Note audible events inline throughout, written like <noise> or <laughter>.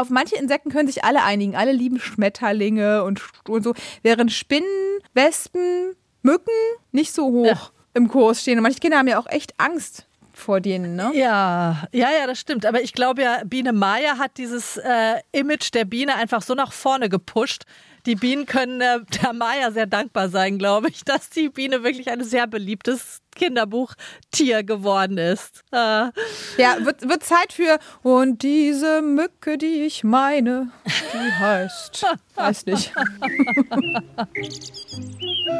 auf manche Insekten können sich alle einigen. Alle lieben Schmetterlinge und, und so. Während Spinnen, Wespen, Mücken nicht so hoch ja. im Kurs stehen. Und manche Kinder haben ja auch echt Angst vor denen, ne? Ja, ja, ja, das stimmt. Aber ich glaube ja, Biene Maya hat dieses äh, Image der Biene einfach so nach vorne gepusht. Die Bienen können äh, der Maya sehr dankbar sein, glaube ich, dass die Biene wirklich ein sehr beliebtes Kinderbuchtier geworden ist. Äh. Ja, wird, wird Zeit für und diese Mücke, die ich meine, die heißt, weiß nicht.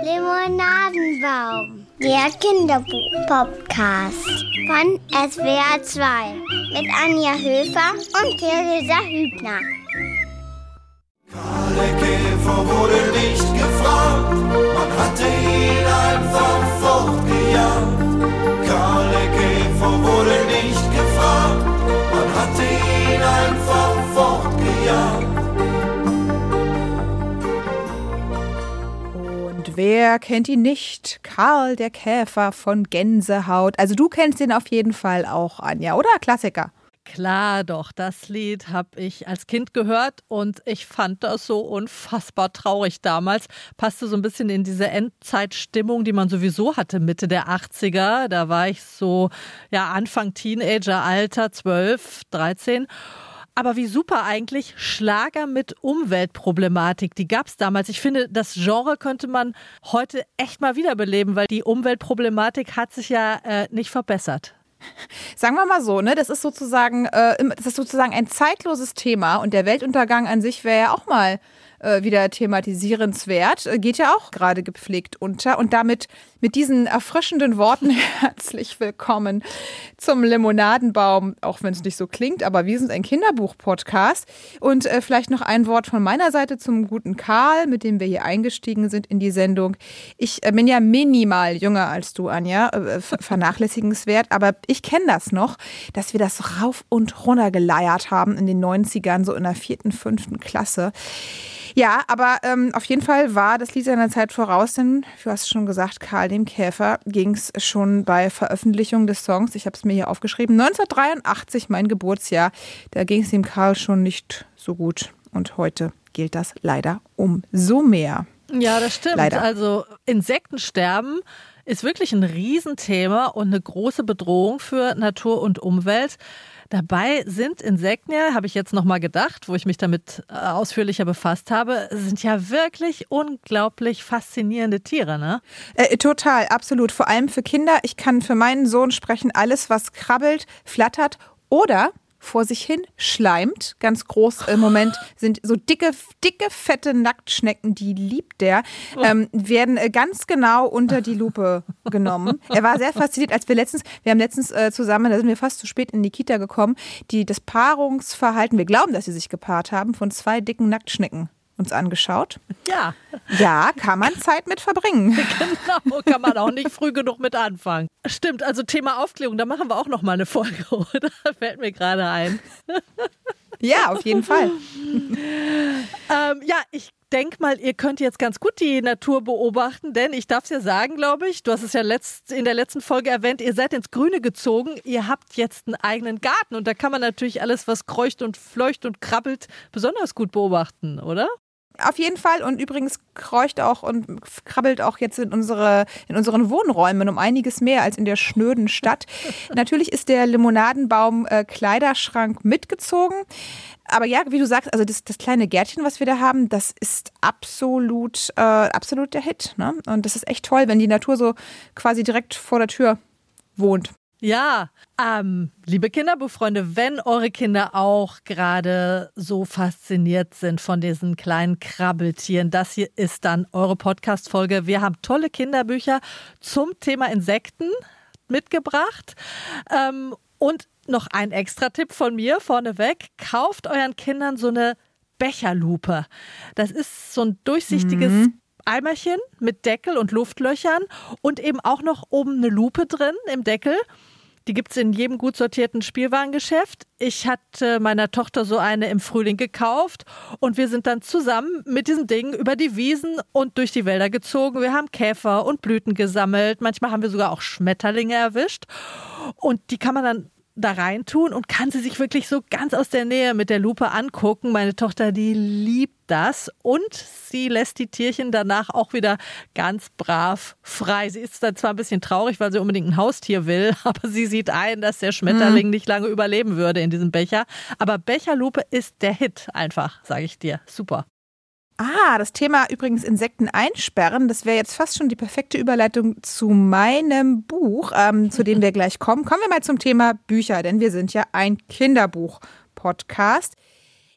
Limonadenbaum, der Kinderbuch-Podcast von SWR 2 mit Anja Höfer und Theresa Hübner. Wer kennt ihn nicht? Karl der Käfer von Gänsehaut. Also du kennst ihn auf jeden Fall auch, Anja, oder? Klassiker. Klar doch, das Lied habe ich als Kind gehört und ich fand das so unfassbar traurig damals. Passte so ein bisschen in diese Endzeitstimmung, die man sowieso hatte, Mitte der 80er. Da war ich so, ja, Anfang Teenageralter, 12, 13. Aber wie super eigentlich Schlager mit Umweltproblematik, die gab es damals. Ich finde, das Genre könnte man heute echt mal wiederbeleben, weil die Umweltproblematik hat sich ja äh, nicht verbessert. Sagen wir mal so, ne, das ist sozusagen, äh, das ist sozusagen ein zeitloses Thema und der Weltuntergang an sich wäre ja auch mal äh, wieder thematisierenswert, äh, geht ja auch gerade gepflegt unter. Und damit mit diesen erfrischenden Worten <laughs> herzlich willkommen zum Limonadenbaum, auch wenn es nicht so klingt, aber wir sind ein Kinderbuch-Podcast. Und äh, vielleicht noch ein Wort von meiner Seite zum guten Karl, mit dem wir hier eingestiegen sind in die Sendung. Ich äh, bin ja minimal jünger als du, Anja, vernachlässigenswert, <laughs> aber ich kenne das noch, dass wir das rauf und runter geleiert haben in den 90ern, so in der vierten, fünften Klasse. Ja, aber ähm, auf jeden Fall war das Lied seiner Zeit voraus, denn du hast schon gesagt, Karl dem Käfer ging es schon bei Veröffentlichung des Songs, ich habe es mir hier aufgeschrieben, 1983, mein Geburtsjahr, da ging es dem Karl schon nicht so gut. Und heute gilt das leider umso mehr. Ja, das stimmt. Leider. Also Insektensterben ist wirklich ein Riesenthema und eine große Bedrohung für Natur und Umwelt. Dabei sind Insekten ja, habe ich jetzt nochmal gedacht, wo ich mich damit äh, ausführlicher befasst habe, sind ja wirklich unglaublich faszinierende Tiere, ne? Äh, total, absolut. Vor allem für Kinder. Ich kann für meinen Sohn sprechen, alles, was krabbelt, flattert oder vor sich hin schleimt. Ganz groß im Moment <laughs> sind so dicke, dicke, fette Nacktschnecken, die liebt der, ähm, werden äh, ganz genau unter die Lupe <laughs> genommen. Er war sehr fasziniert, als wir letztens, wir haben letztens äh, zusammen, da sind wir fast zu spät in die Kita gekommen, die das Paarungsverhalten, wir glauben, dass sie sich gepaart haben, von zwei dicken Nacktschnecken uns angeschaut. Ja. Ja, kann man Zeit mit verbringen. <laughs> Genau, kann man auch nicht früh genug mit anfangen. Stimmt, also Thema Aufklärung, da machen wir auch noch mal eine Folge, <laughs> oder? Fällt mir gerade ein. Ja, auf jeden Fall. ähm, ja, ich denke mal, ihr könnt jetzt ganz gut die Natur beobachten, denn ich darf es ja sagen, glaube ich, du hast es ja letzt, in der letzten Folge erwähnt, ihr seid ins Grüne gezogen, ihr habt jetzt einen eigenen Garten und da kann man natürlich alles, was kreucht und fleucht und krabbelt, besonders gut beobachten, oder? Auf jeden Fall. Und übrigens kreucht auch und krabbelt auch jetzt in, unsere, in unseren Wohnräumen um einiges mehr als in der schnöden Stadt. <laughs> Natürlich ist der Limonadenbaum äh, Kleiderschrank mitgezogen. Aber ja, wie du sagst, also das, das kleine Gärtchen, was wir da haben, das ist absolut, äh, absolut der Hit. Ne? Und das ist echt toll, wenn die Natur so quasi direkt vor der Tür wohnt. Ja, ähm, liebe Kinderbuchfreunde, wenn eure Kinder auch gerade so fasziniert sind von diesen kleinen Krabbeltieren, das hier ist dann eure Podcast-Folge. Wir haben tolle Kinderbücher zum Thema Insekten mitgebracht. Ähm, und noch ein extra Tipp von mir vorneweg. Kauft euren Kindern so eine Becherlupe. Das ist so ein durchsichtiges mhm. Eimerchen mit Deckel und Luftlöchern und eben auch noch oben eine Lupe drin im Deckel. Die gibt es in jedem gut sortierten Spielwarengeschäft. Ich hatte meiner Tochter so eine im Frühling gekauft und wir sind dann zusammen mit diesem Ding über die Wiesen und durch die Wälder gezogen. Wir haben Käfer und Blüten gesammelt. Manchmal haben wir sogar auch Schmetterlinge erwischt. Und die kann man dann da reintun und kann sie sich wirklich so ganz aus der Nähe mit der Lupe angucken. Meine Tochter, die liebt das und sie lässt die Tierchen danach auch wieder ganz brav frei. Sie ist dann zwar ein bisschen traurig, weil sie unbedingt ein Haustier will, <laughs> aber sie sieht ein, dass der Schmetterling mhm. nicht lange überleben würde in diesem Becher. Aber Becherlupe ist der Hit einfach, sage ich dir. Super. Ah, das Thema übrigens Insekten einsperren, das wäre jetzt fast schon die perfekte Überleitung zu meinem Buch, ähm, zu dem wir gleich kommen. Kommen wir mal zum Thema Bücher, denn wir sind ja ein Kinderbuch-Podcast.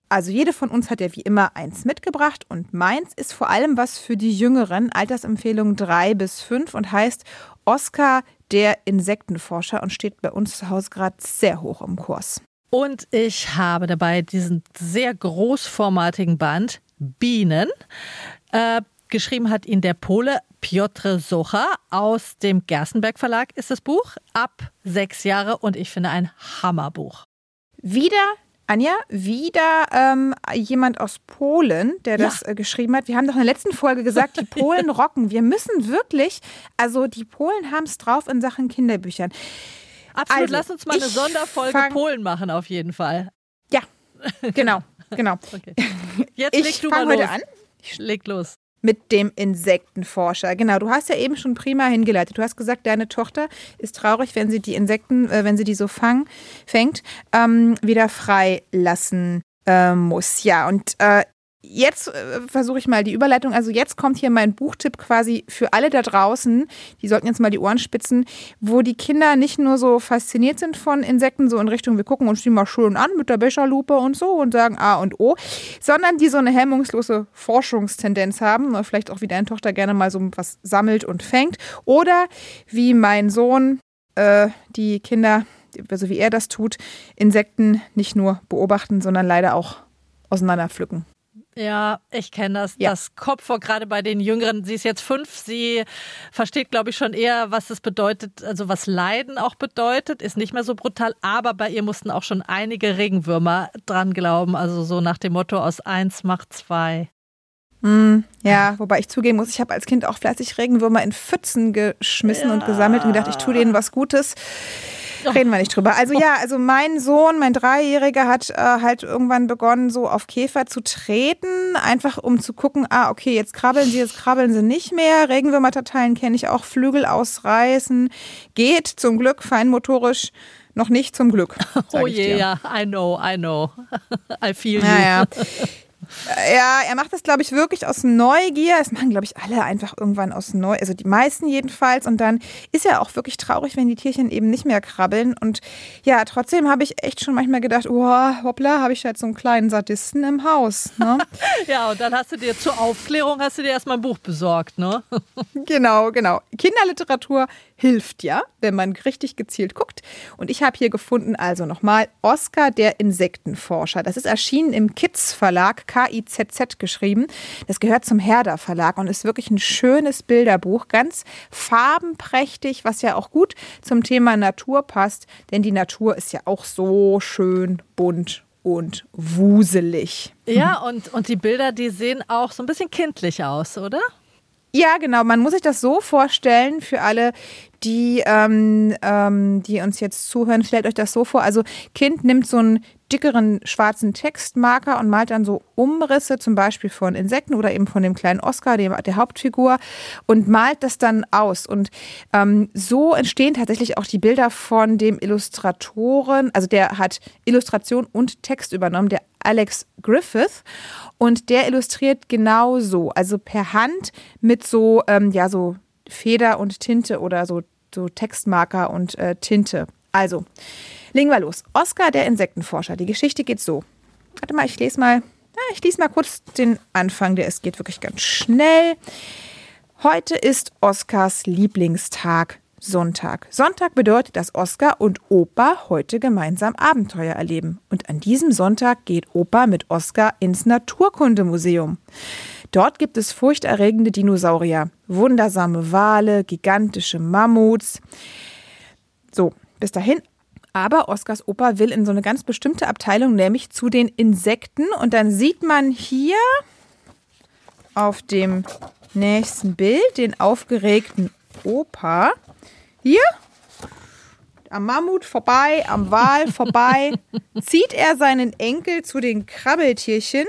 Also jede von uns hat ja wie immer eins mitgebracht und meins ist vor allem was für die Jüngeren, Altersempfehlung drei bis fünf und heißt Oscar der Insektenforscher und steht bei uns zu Hause gerade sehr hoch im Kurs. Und ich habe dabei diesen sehr großformatigen Band Bienen. Äh, geschrieben hat ihn der Pole Piotr Socha aus dem Gerstenberg Verlag ist das Buch. Ab sechs Jahre und ich finde ein Hammerbuch. Wieder Anja, wieder ähm, jemand aus Polen, der das ja. äh, geschrieben hat. Wir haben doch in der letzten Folge gesagt, die <laughs> Polen rocken. Wir müssen wirklich, also die Polen haben es drauf in Sachen Kinderbüchern. Absolut, also, lass uns mal eine Sonderfolge Polen machen, auf jeden Fall. Ja, genau. Genau. Okay. Jetzt ich leg du mal heute an. Ich leg los. Mit dem Insektenforscher. Genau, du hast ja eben schon prima hingeleitet. Du hast gesagt, deine Tochter ist traurig, wenn sie die Insekten, äh, wenn sie die so fang, fängt, ähm, wieder freilassen äh, muss. Ja, und äh, jetzt äh, versuche ich mal die Überleitung. Also jetzt kommt hier mein Buchtipp quasi für alle da draußen. Die sollten jetzt mal die Ohren spitzen, wo die Kinder nicht nur so fasziniert sind von Insekten, so in Richtung, wir gucken uns die mal schön an mit der Becherlupe und so und sagen A und O, sondern die so eine hemmungslose Forschungstendenz haben. Oder vielleicht auch wie deine Tochter gerne mal so was sammelt und fängt. Oder wie mein Sohn äh, die Kinder, so wie er das tut, Insekten nicht nur beobachten, sondern leider auch auseinanderpflücken. Ja, ich kenne das. Ja. Das Kopf vor gerade bei den Jüngeren. Sie ist jetzt fünf. Sie versteht, glaube ich, schon eher, was es bedeutet, also was Leiden auch bedeutet. Ist nicht mehr so brutal. Aber bei ihr mussten auch schon einige Regenwürmer dran glauben. Also so nach dem Motto aus eins macht zwei. Mm, ja, wobei ich zugeben muss, ich habe als Kind auch fleißig Regenwürmer in Pfützen geschmissen ja. und gesammelt und gedacht, ich tue denen was Gutes. Reden wir nicht drüber. Also ja, also mein Sohn, mein Dreijähriger, hat äh, halt irgendwann begonnen, so auf Käfer zu treten, einfach um zu gucken, ah, okay, jetzt krabbeln sie, jetzt krabbeln sie nicht mehr. Regenwürmertateilen kenne ich auch, Flügel ausreißen. Geht zum Glück feinmotorisch noch nicht zum Glück. <laughs> Oh je, ja, I know, I know. <laughs> I feel you. Naja. <laughs> Ja, er macht das, glaube ich, wirklich aus Neugier. Das machen, glaube ich, alle einfach irgendwann aus Neugier, also die meisten jedenfalls. Und dann ist er auch wirklich traurig, wenn die Tierchen eben nicht mehr krabbeln. Und ja, trotzdem habe ich echt schon manchmal gedacht, oh, hoppla, habe ich halt so einen kleinen Sadisten im Haus. Ne? <laughs> ja, und dann hast du dir zur Aufklärung, hast du dir erstmal ein Buch besorgt, ne? <laughs> genau, genau. Kinderliteratur hilft ja, wenn man richtig gezielt guckt. Und ich habe hier gefunden, also nochmal, Oscar der Insektenforscher. Das ist erschienen im Kids Verlag, K-I-Z-Z geschrieben. Das gehört zum Herder Verlag und ist wirklich ein schönes Bilderbuch, ganz farbenprächtig, was ja auch gut zum Thema Natur passt, denn die Natur ist ja auch so schön bunt und wuselig. Ja, und, und die Bilder, die sehen auch so ein bisschen kindlich aus, oder? Ja, genau. Man muss sich das so vorstellen für alle, die, ähm, ähm, die uns jetzt zuhören. Stellt euch das so vor. Also Kind nimmt so einen dickeren schwarzen Textmarker und malt dann so Umrisse, zum Beispiel von Insekten oder eben von dem kleinen Oscar, dem, der Hauptfigur, und malt das dann aus. Und ähm, so entstehen tatsächlich auch die Bilder von dem Illustratoren, also der hat Illustration und Text übernommen, der Alex Griffith. Und der illustriert genau so, also per Hand mit so, ähm, ja, so Feder und Tinte oder so, so Textmarker und äh, Tinte. Also, legen wir los. Oscar, der Insektenforscher. Die Geschichte geht so. Warte mal, ich lese mal, ja, ich lese mal kurz den Anfang, der es geht wirklich ganz schnell. Heute ist Oskars Lieblingstag, Sonntag. Sonntag bedeutet, dass Oskar und Opa heute gemeinsam Abenteuer erleben. Und an diesem Sonntag geht Opa mit Oskar ins Naturkundemuseum. Dort gibt es furchterregende Dinosaurier, wundersame Wale, gigantische Mammuts. So, bis dahin. Aber Oskars Opa will in so eine ganz bestimmte Abteilung, nämlich zu den Insekten. Und dann sieht man hier auf dem nächsten Bild den aufgeregten Opa. Hier am Mammut vorbei, am Wal vorbei, <laughs> zieht er seinen Enkel zu den Krabbeltierchen,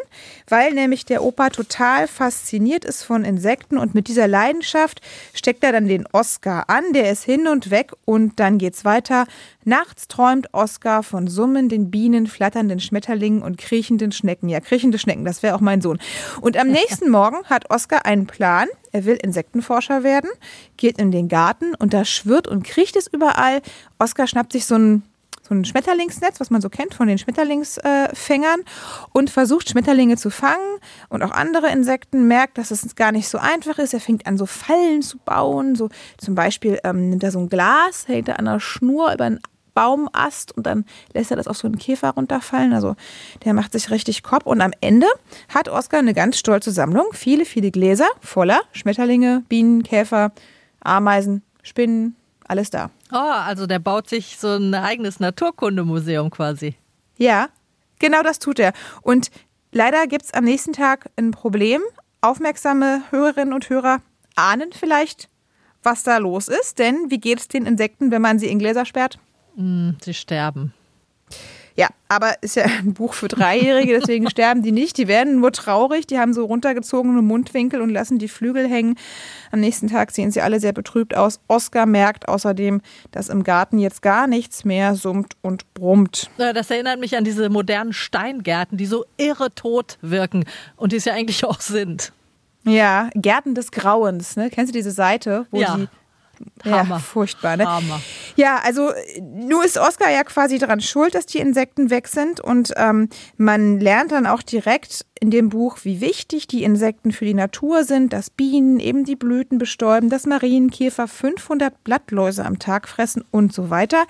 weil nämlich der Opa total fasziniert ist von Insekten und mit dieser Leidenschaft steckt er dann den Oscar an, der ist hin und weg und dann geht's weiter. Nachts träumt Oscar von summenden Bienen, flatternden Schmetterlingen und kriechenden Schnecken. Ja, kriechende Schnecken, das wäre auch mein Sohn. Und am <laughs> nächsten Morgen hat Oscar einen Plan. Er will Insektenforscher werden, geht in den Garten und da schwirrt und kriecht es überall. Oscar schnappt sich so ein so ein Schmetterlingsnetz, was man so kennt von den Schmetterlingsfängern und versucht Schmetterlinge zu fangen und auch andere Insekten, merkt, dass es gar nicht so einfach ist. Er fängt an, so Fallen zu bauen, so zum Beispiel ähm, nimmt er so ein Glas, hält er an einer Schnur über einen Baumast und dann lässt er das auf so einen Käfer runterfallen. Also der macht sich richtig Kopf. Und am Ende hat Oskar eine ganz stolze Sammlung. Viele, viele Gläser voller Schmetterlinge, Bienen, Käfer, Ameisen, Spinnen, alles da. Oh, also der baut sich so ein eigenes Naturkundemuseum quasi. Ja, genau das tut er. Und leider gibt es am nächsten Tag ein Problem. Aufmerksame Hörerinnen und Hörer ahnen vielleicht, was da los ist. Denn wie geht es den Insekten, wenn man sie in Gläser sperrt? Mm, sie sterben. Ja, aber ist ja <laughs> ein Buch für Dreijährige, deswegen <laughs> sterben die nicht. Die werden nur traurig, die haben so runtergezogene Mundwinkel und lassen die Flügel hängen. Am nächsten Tag sehen sie alle sehr betrübt aus. Oscar merkt außerdem, dass im Garten jetzt gar nichts mehr summt und brummt. Das erinnert mich an diese modernen Steingärten, die so irre tot wirken und die es ja eigentlich auch sind. Ja, Gärten des Grauens, ne? Kennst du diese Seite, wo Ja. die Hammer. Ja, furchtbar, ne? Hammer. Ja, also nur ist Oscar ja quasi daran schuld, dass die Insekten weg sind und ähm, man lernt dann auch direkt in dem Buch, wie wichtig die Insekten für die Natur sind, dass Bienen eben die Blüten bestäuben, dass Marienkäfer 500 Blattläuse am Tag fressen und so weiter.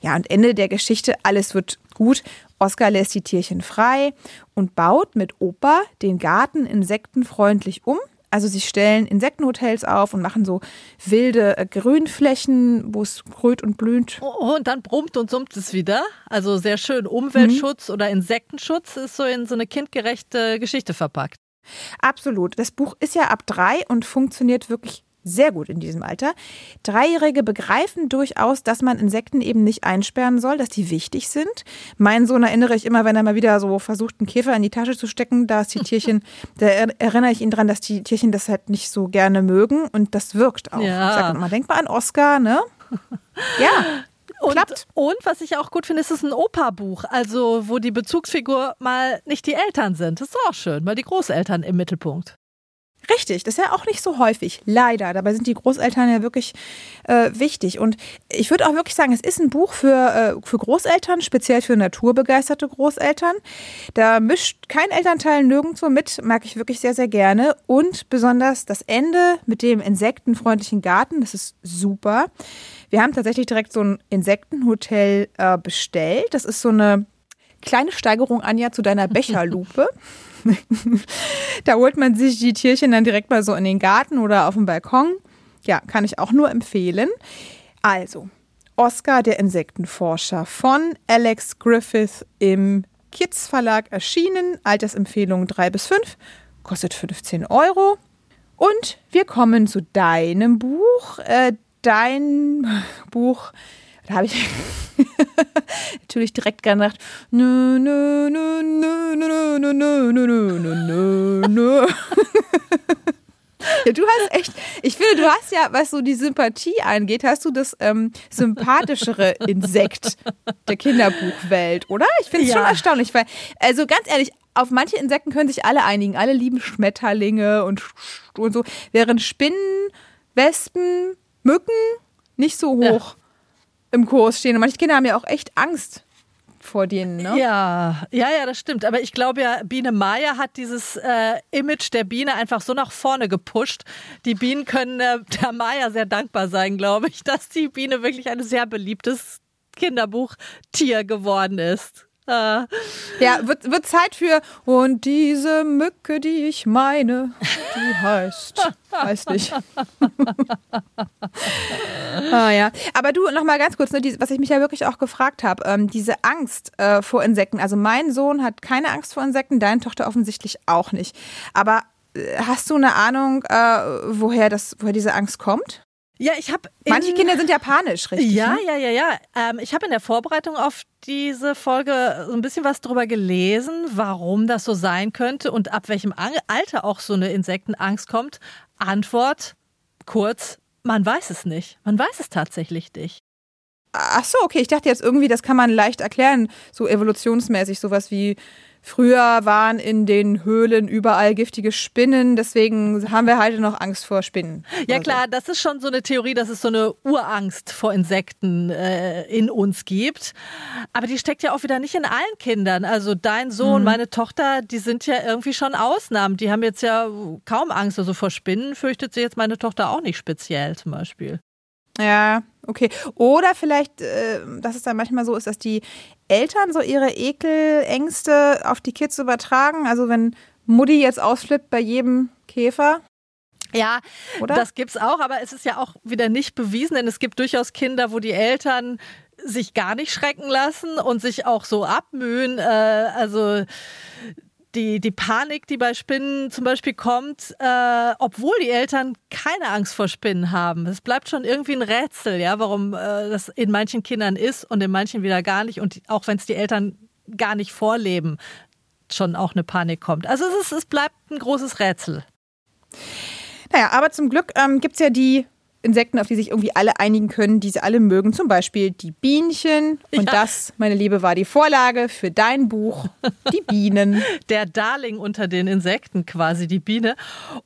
Ja, und Ende der Geschichte, alles wird gut. Oscar lässt die Tierchen frei und baut mit Opa den Garten insektenfreundlich um. Also sie stellen Insektenhotels auf und machen so wilde äh, Grünflächen, wo es grünt und blüht. Oh, und dann brummt und summt es wieder. Also sehr schön. Umweltschutz oder Insektenschutz ist so in so eine kindgerechte Geschichte verpackt. Absolut. Das Buch ist ja ab drei und funktioniert wirklich sehr gut in diesem Alter. Dreijährige begreifen durchaus, dass man Insekten eben nicht einsperren soll, dass die wichtig sind. Mein Sohn erinnere ich immer, wenn er mal wieder so versucht, einen Käfer in die Tasche zu stecken, da ist die Tierchen, <laughs> da er- erinnere ich ihn dran, dass die Tierchen das halt nicht so gerne mögen und das wirkt auch. Ja. Ich sage immer, denk mal an Oscar, ne? Ja, Und, klappt. und was ich auch gut finde, ist es ist ein Opa-Buch. Also, wo die Bezugsfigur mal nicht die Eltern sind. Das ist auch schön, mal die Großeltern im Mittelpunkt. Richtig, das ist ja auch nicht so häufig, leider. Dabei sind die Großeltern ja wirklich äh, wichtig. Und ich würde auch wirklich sagen, es ist ein Buch für, äh, für Großeltern, speziell für naturbegeisterte Großeltern. Da mischt kein Elternteil nirgendwo mit, mag ich wirklich sehr, sehr gerne. Und besonders das Ende mit dem insektenfreundlichen Garten, das ist super. Wir haben tatsächlich direkt so ein Insektenhotel äh, bestellt. Das ist so eine kleine Steigerung, Anja, zu deiner <laughs> Becherlupe. <laughs> da holt man sich die Tierchen dann direkt mal so in den Garten oder auf dem Balkon. Ja, kann ich auch nur empfehlen. Also, Oscar, der Insektenforscher von Alex Griffith im Kids Verlag erschienen. Altersempfehlung 3 bis 5, kostet 15 Euro. Und wir kommen zu deinem Buch. Äh, dein Buch, da habe ich natürlich direkt gedacht, nö, nö, nö, nö, nö, nö, nö, nö, nö, nö, nö. Ja, du hast echt, ich finde, du hast ja, was so die Sympathie angeht, hast du das ähm, sympathischere Insekt der Kinderbuchwelt, oder? Ich finde es Ja. schon erstaunlich, weil, also ganz ehrlich, auf manche Insekten können sich alle einigen. Alle lieben Schmetterlinge und, und so, während Spinnen, Wespen, Mücken nicht so hoch im Kurs stehen. Und manche Kinder haben ja auch echt Angst vor denen, ne? Ja, ja, ja, das stimmt. Aber ich glaube ja, Biene Maya hat dieses äh, Image der Biene einfach so nach vorne gepusht. Die Bienen können äh, der Maya sehr dankbar sein, glaube ich, dass die Biene wirklich ein sehr beliebtes Kinderbuchtier geworden ist. Ja, wird, wird Zeit für und diese Mücke, die ich meine, die heißt, weiß nicht. <laughs> ah ja, aber du noch mal ganz kurz, ne, was ich mich ja wirklich auch gefragt habe, ähm, diese Angst äh, vor Insekten. Also mein Sohn hat keine Angst vor Insekten, deine Tochter offensichtlich auch nicht. Aber äh, hast du eine Ahnung, äh, woher das, woher diese Angst kommt? Ja, ich habe. Manche Kinder sind ja panisch, richtig? Ja, ne? ja, ja, ja. Ähm, ich habe in der Vorbereitung auf diese Folge so ein bisschen was drüber gelesen, warum das so sein könnte und ab welchem Alter auch so eine Insektenangst kommt. Antwort kurz, man weiß es nicht. Man weiß es tatsächlich nicht. Ach so, okay. Ich dachte jetzt irgendwie, das kann man leicht erklären, so evolutionsmäßig, sowas wie früher waren in den Höhlen überall giftige Spinnen, deswegen haben wir heute noch Angst vor Spinnen. Ja Oder klar, das ist schon so eine Theorie, dass es so eine Urangst vor Insekten äh, in uns gibt. Aber die steckt ja auch wieder nicht in allen Kindern. Also dein Sohn, meine Tochter, die sind ja irgendwie schon Ausnahmen. Die haben jetzt ja kaum Angst. Also vor Spinnen fürchtet sie jetzt meine Tochter auch nicht speziell zum Beispiel. Ja, okay. Oder vielleicht, äh, dass es dann manchmal so ist, dass die Eltern so ihre Ekelängste auf die Kids übertragen. Also wenn Mutti jetzt ausflippt bei jedem Käfer, Ja, oder? das gibt's auch, aber es ist ja auch wieder nicht bewiesen, denn es gibt durchaus Kinder, wo die Eltern sich gar nicht schrecken lassen und sich auch so abmühen. Äh, also die, die Panik, die bei Spinnen zum Beispiel kommt, äh, obwohl die Eltern keine Angst vor Spinnen haben. Es bleibt schon irgendwie ein Rätsel, ja, warum äh, das in manchen Kindern ist und in manchen wieder gar nicht. Und auch wenn es die Eltern gar nicht vorleben, schon auch eine Panik kommt. Also es, ist, es bleibt ein großes Rätsel. Naja, aber zum Glück ähm, gibt es ja die Insekten, auf die sich irgendwie alle einigen können, die sie alle mögen. Zum Beispiel die Bienchen. Und Ja. das, meine Liebe, war die Vorlage für dein Buch, Die Bienen. <laughs> der Darling unter den Insekten quasi, die Biene.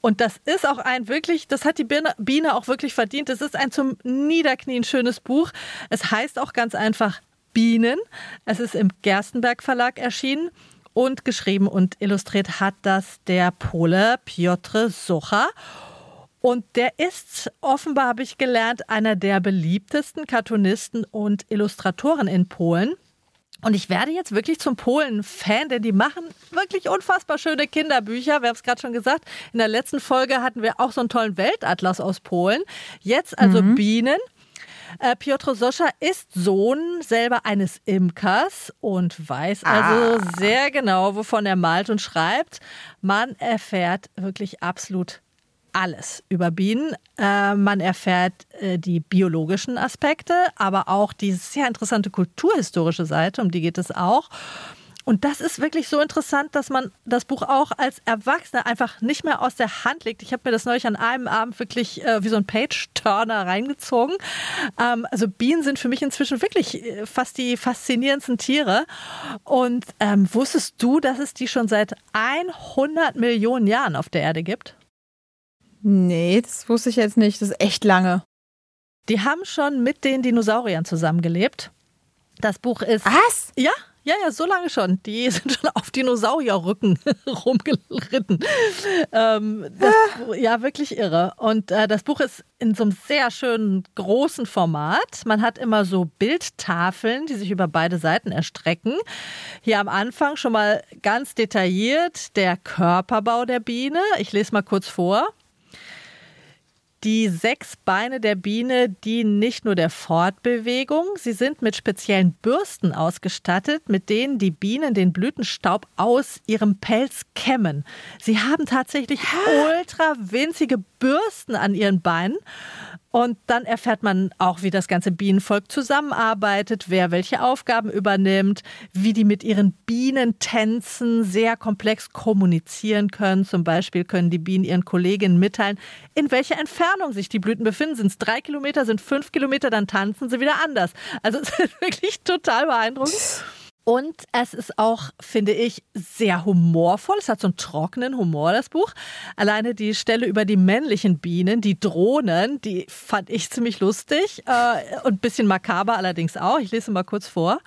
Und das ist auch ein wirklich, das hat die Biene, auch wirklich verdient. Es ist ein zum Niederknien schönes Buch. Es heißt auch ganz einfach Bienen. Es ist im Gerstenberg Verlag erschienen. Und geschrieben und illustriert hat das der Pole Piotr Socha. Und der ist offenbar, habe ich gelernt, einer der beliebtesten Cartoonisten und Illustratoren in Polen. Und ich werde jetzt wirklich zum Polen-Fan, denn die machen wirklich unfassbar schöne Kinderbücher. Wir haben es gerade schon gesagt. In der letzten Folge hatten wir auch so einen tollen Weltatlas aus Polen. Jetzt also Bienen. Äh, Piotr Soscha ist Sohn selber eines Imkers und weiß also sehr genau, wovon er malt und schreibt. Man erfährt wirklich absolut alles über Bienen. Äh, man erfährt äh, die biologischen Aspekte, aber auch die sehr interessante kulturhistorische Seite, um die geht es auch. Und das ist wirklich so interessant, dass man das Buch auch als Erwachsener einfach nicht mehr aus der Hand legt. Ich habe mir das neulich an einem Abend wirklich äh, wie so ein Page-Turner reingezogen. Ähm, also Bienen sind für mich inzwischen wirklich äh, fast die faszinierendsten Tiere. Und ähm, wusstest du, dass es die schon seit 100 Millionen Jahren auf der Erde gibt? Nee, das wusste ich jetzt nicht. Das ist echt lange. Die haben schon mit den Dinosauriern zusammengelebt. Das Buch ist. Was? Ja, ja, ja, so lange schon. Die sind schon auf Dinosaurierrücken <laughs> rumgeritten. Ähm, das, ja, wirklich irre. Und äh, das Buch ist in so einem sehr schönen großen Format. Man hat immer so Bildtafeln, die sich über beide Seiten erstrecken. Hier am Anfang schon mal ganz detailliert der Körperbau der Biene. Ich lese mal kurz vor. Die sechs Beine der Biene dienen nicht nur der Fortbewegung, sie sind mit speziellen Bürsten ausgestattet, mit denen die Bienen den Blütenstaub aus ihrem Pelz kämmen. Sie haben tatsächlich ultra winzige Bürsten an ihren Beinen. Und dann erfährt man auch, wie das ganze Bienenvolk zusammenarbeitet, wer welche Aufgaben übernimmt, wie die mit ihren Bienentänzen sehr komplex kommunizieren können. Zum Beispiel können die Bienen ihren Kolleginnen mitteilen, in welcher Entfernung sich die Blüten befinden. Sind es drei Kilometer, sind fünf Kilometer, dann tanzen sie wieder anders. Also <laughs> es ist wirklich total beeindruckend. Und es ist auch, finde ich, sehr humorvoll. Es hat so einen trockenen Humor, das Buch. Alleine die Stelle über die männlichen Bienen, die Drohnen, die fand ich ziemlich lustig äh, und ein bisschen makaber allerdings auch. Ich lese mal kurz vor.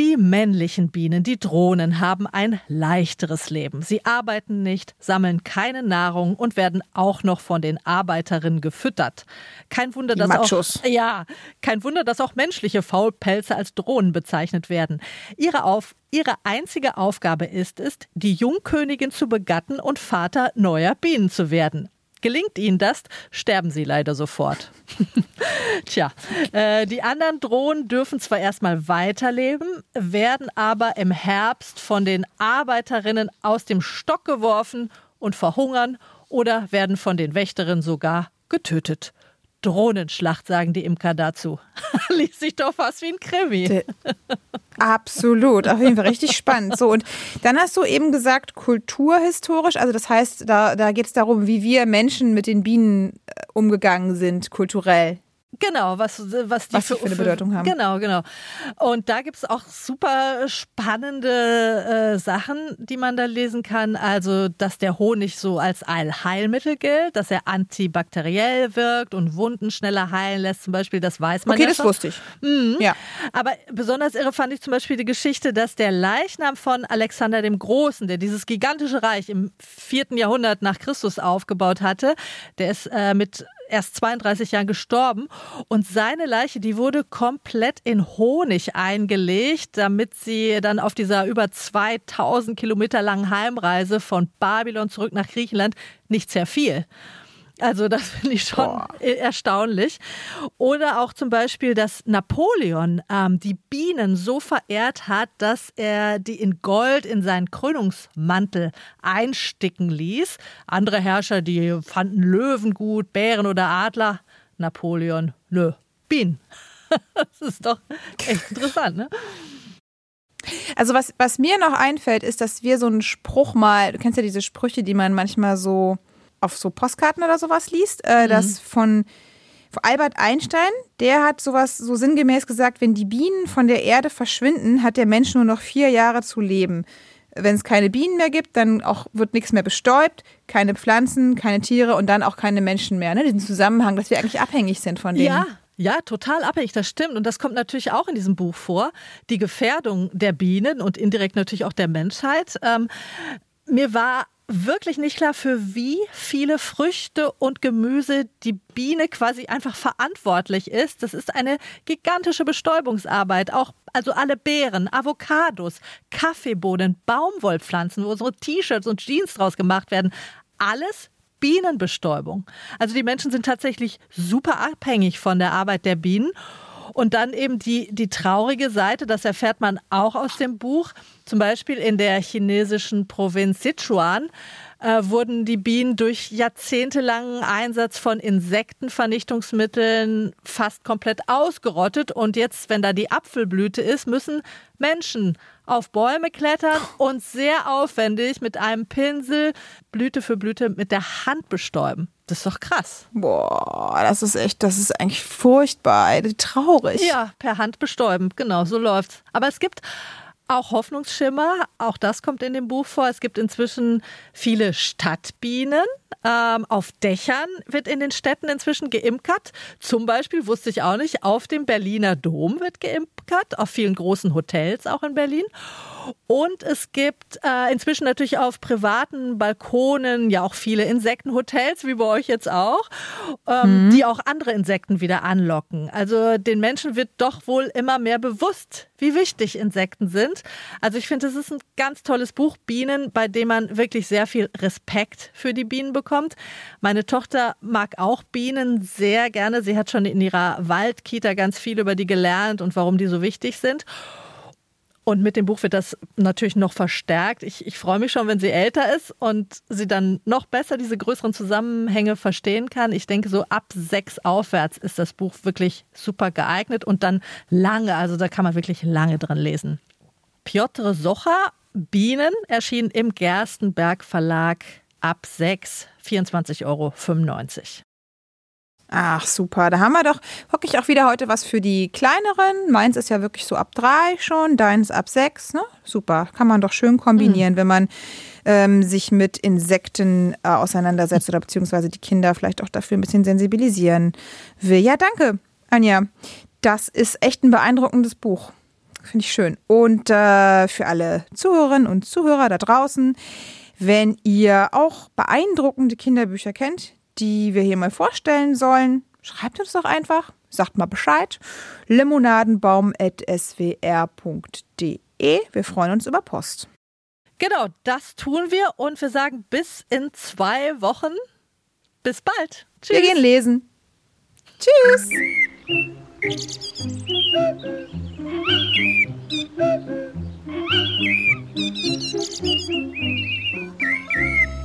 Die männlichen Bienen, die Drohnen, haben ein leichteres Leben. Sie arbeiten nicht, sammeln keine Nahrung und werden auch noch von den Arbeiterinnen gefüttert. Kein Wunder, Die dass Machos. auch ja, kein Wunder, dass auch menschliche Faulpelze als Drohnen bezeichnet werden. Ihre, Auf, ihre einzige Aufgabe ist es, die Jungkönigin zu begatten und Vater neuer Bienen zu werden. Gelingt ihnen das, sterben sie leider sofort. <laughs> Tja, äh, die anderen Drohnen dürfen zwar erstmal weiterleben, werden aber im Herbst von den Arbeiterinnen aus dem Stock geworfen und verhungern oder werden von den Wächterinnen sogar getötet. Drohnenschlacht, sagen die Imker dazu. <laughs> Liest sich doch fast wie ein Krimi. Absolut, auf jeden Fall richtig spannend. So, und dann hast du eben gesagt, kulturhistorisch, also das heißt, da, da geht es darum, wie wir Menschen mit den Bienen äh, umgegangen sind, kulturell. Genau, was, was die was für, für, eine Bedeutung haben. Genau, genau. Und da gibt es auch super spannende äh, Sachen, die man da lesen kann. Also, dass der Honig so als Allheilmittel gilt, dass er antibakteriell wirkt und Wunden schneller heilen lässt, zum Beispiel, das weiß man okay, ja das schon. wusste ich. Mhm. Ja. Aber besonders irre fand ich zum Beispiel die Geschichte, dass der Leichnam von Alexander dem Großen, der dieses gigantische Reich im vierten Jahrhundert nach Christus aufgebaut hatte, der ist äh, mit erst 32 Jahren gestorben und seine Leiche, die wurde komplett in Honig eingelegt, damit sie dann auf dieser über 2000 Kilometer langen Heimreise von Babylon zurück nach Griechenland nicht zerfiel. Also das <laughs> finde ich schon Boah. erstaunlich. Oder auch zum Beispiel, dass Napoleon ähm, die Bienen so verehrt hat, dass er die in Gold in seinen Krönungsmantel einsticken ließ. Andere Herrscher, die fanden Löwen gut, Bären oder Adler. Napoleon, nö, Bienen. <laughs> das ist doch echt interessant, ne? Also was, was mir noch einfällt, ist, dass wir so einen Spruch mal, du kennst ja diese Sprüche, die man manchmal so auf so Postkarten oder sowas liest, äh, mhm. das von, Albert Einstein, der hat sowas so sinngemäß gesagt, wenn die Bienen von der Erde verschwinden, hat der Mensch nur noch vier Jahre zu leben. Wenn es keine Bienen mehr gibt, dann auch wird nichts mehr bestäubt, keine Pflanzen, keine Tiere und dann auch keine Menschen mehr. Ne? Diesen Zusammenhang, dass wir eigentlich abhängig sind von denen. Ja, ja, total abhängig, das stimmt. Und das kommt natürlich auch in diesem Buch vor. Die Gefährdung der Bienen und indirekt natürlich auch der Menschheit. Ähm, mir war wirklich nicht klar, für wie viele Früchte und Gemüse die Biene quasi einfach verantwortlich ist. Das ist eine gigantische Bestäubungsarbeit. Auch also alle Beeren, Avocados, Kaffeebohnen, Baumwollpflanzen, wo unsere T-Shirts und Jeans draus gemacht werden. Alles Bienenbestäubung. Also die Menschen sind tatsächlich super abhängig von der Arbeit der Bienen. Und dann eben die, die traurige Seite, das erfährt man auch aus dem Buch. Zum Beispiel in der chinesischen Provinz Sichuan äh, wurden die Bienen durch jahrzehntelangen Einsatz von Insektenvernichtungsmitteln fast komplett ausgerottet. Und jetzt, wenn da die Apfelblüte ist, müssen Menschen auf Bäume klettern und sehr aufwendig mit einem Pinsel Blüte für Blüte mit der Hand bestäuben. Das ist doch krass. Boah, das ist echt, das ist eigentlich furchtbar, traurig. Ja, per Hand bestäuben, genau, so läuft's. Aber es gibt auch Hoffnungsschimmer, auch das kommt in dem Buch vor. Es gibt inzwischen viele Stadtbienen. Ähm, auf Dächern wird in den Städten inzwischen geimkert. Zum Beispiel, wusste ich auch nicht, auf dem Berliner Dom wird geimkert, auf vielen großen Hotels auch in Berlin. Und es gibt äh, inzwischen natürlich auf privaten Balkonen ja auch viele Insektenhotels, wie bei euch jetzt auch, ähm, mhm. die auch andere Insekten wieder anlocken. Also den Menschen wird doch wohl immer mehr bewusst, wie wichtig Insekten sind. Also ich finde, es ist ein ganz tolles Buch, Bienen, bei dem man wirklich sehr viel Respekt für die Bienen bekommt. Meine Tochter mag auch Bienen sehr gerne. Sie hat schon in ihrer Waldkita ganz viel über die gelernt und warum die so wichtig sind. Und mit dem Buch wird das natürlich noch verstärkt. Ich, ich freue mich schon, wenn sie älter ist und sie dann noch besser diese größeren Zusammenhänge verstehen kann. Ich denke, so ab sechs aufwärts ist das Buch wirklich super geeignet und dann lange, also da kann man wirklich lange dran lesen. Piotr Socha, Bienen, erschien im Gerstenberg Verlag ab sechs, 24,95 Euro. Ach, super. Da haben wir doch wirklich auch wieder heute was für die kleineren. Meins ist ja wirklich so ab drei schon, deins ab sechs. Ne? Super. Kann man doch schön kombinieren, mhm. wenn man ähm, sich mit Insekten äh, auseinandersetzt oder beziehungsweise die Kinder vielleicht auch dafür ein bisschen sensibilisieren will. Ja, danke, Anja. Das ist echt ein beeindruckendes Buch. Finde ich schön. Und äh, für alle Zuhörerinnen und Zuhörer da draußen, wenn ihr auch beeindruckende Kinderbücher kennt, die wir hier mal vorstellen sollen, schreibt uns doch einfach, sagt mal Bescheid. limonadenbaum.swr.de. Wir freuen uns über Post. Genau, das tun wir und wir sagen bis in zwei Wochen. Bis bald. Tschüss. Wir gehen lesen. Tschüss. <laughs> thank you